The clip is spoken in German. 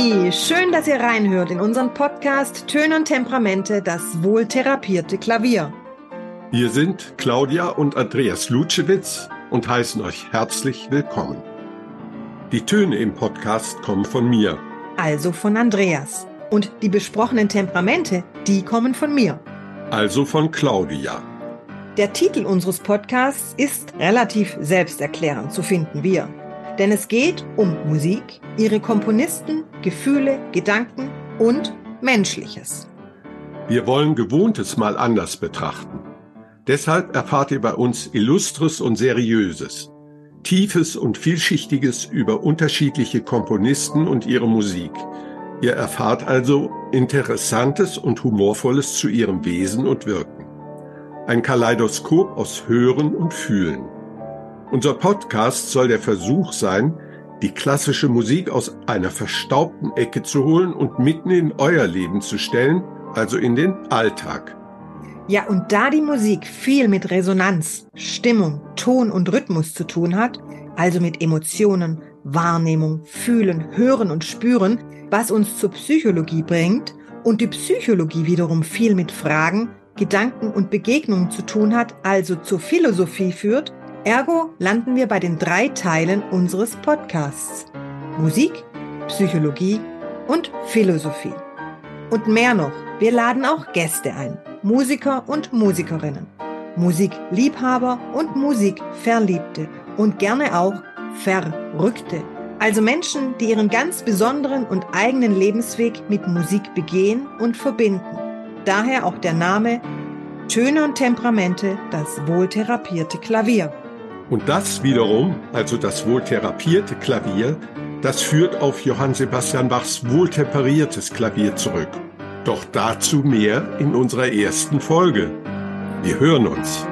Hey, schön, dass ihr reinhört in unseren Podcast Töne und Temperamente, das wohltherapierte Klavier. Wir sind Claudia und Andreas Lutschewitz und heißen euch herzlich willkommen. Die Töne im Podcast kommen von mir. Also von Andreas. Und die besprochenen Temperamente, die kommen von mir. Also von Claudia. Der Titel unseres Podcasts ist relativ selbsterklärend, so finden wir. Denn es geht um Musik, ihre Komponisten, Gefühle, Gedanken und Menschliches. Wir wollen Gewohntes mal anders betrachten. Deshalb erfahrt ihr bei uns Illustres und Seriöses, Tiefes und Vielschichtiges über unterschiedliche Komponisten und ihre Musik. Ihr erfahrt also Interessantes und Humorvolles zu ihrem Wesen und Wirken. Ein Kaleidoskop aus Hören und Fühlen. Unser Podcast soll der Versuch sein, die klassische Musik aus einer verstaubten Ecke zu holen und mitten in euer Leben zu stellen, also in den Alltag. Ja, und da die Musik viel mit Resonanz, Stimmung, Ton und Rhythmus zu tun hat, also mit Emotionen, Wahrnehmung, Fühlen, Hören und Spüren, was uns zur Psychologie bringt und die Psychologie wiederum viel mit Fragen, Gedanken und Begegnungen zu tun hat, also zur Philosophie führt, ergo landen wir bei den drei Teilen unseres Podcasts. Musik, Psychologie und Philosophie. Und mehr noch, wir laden auch Gäste ein, Musiker und Musikerinnen, Musikliebhaber und Musikverliebte und gerne auch Verrückte. Also Menschen, die ihren ganz besonderen und eigenen Lebensweg mit Musik begehen und verbinden. Daher auch der Name Töne und Temperamente, das wohltherapierte Klavier. Und das wiederum, also das wohltherapierte Klavier, das führt auf Johann Sebastian Bachs wohltemperiertes Klavier zurück. Doch dazu mehr in unserer ersten Folge. Wir hören uns.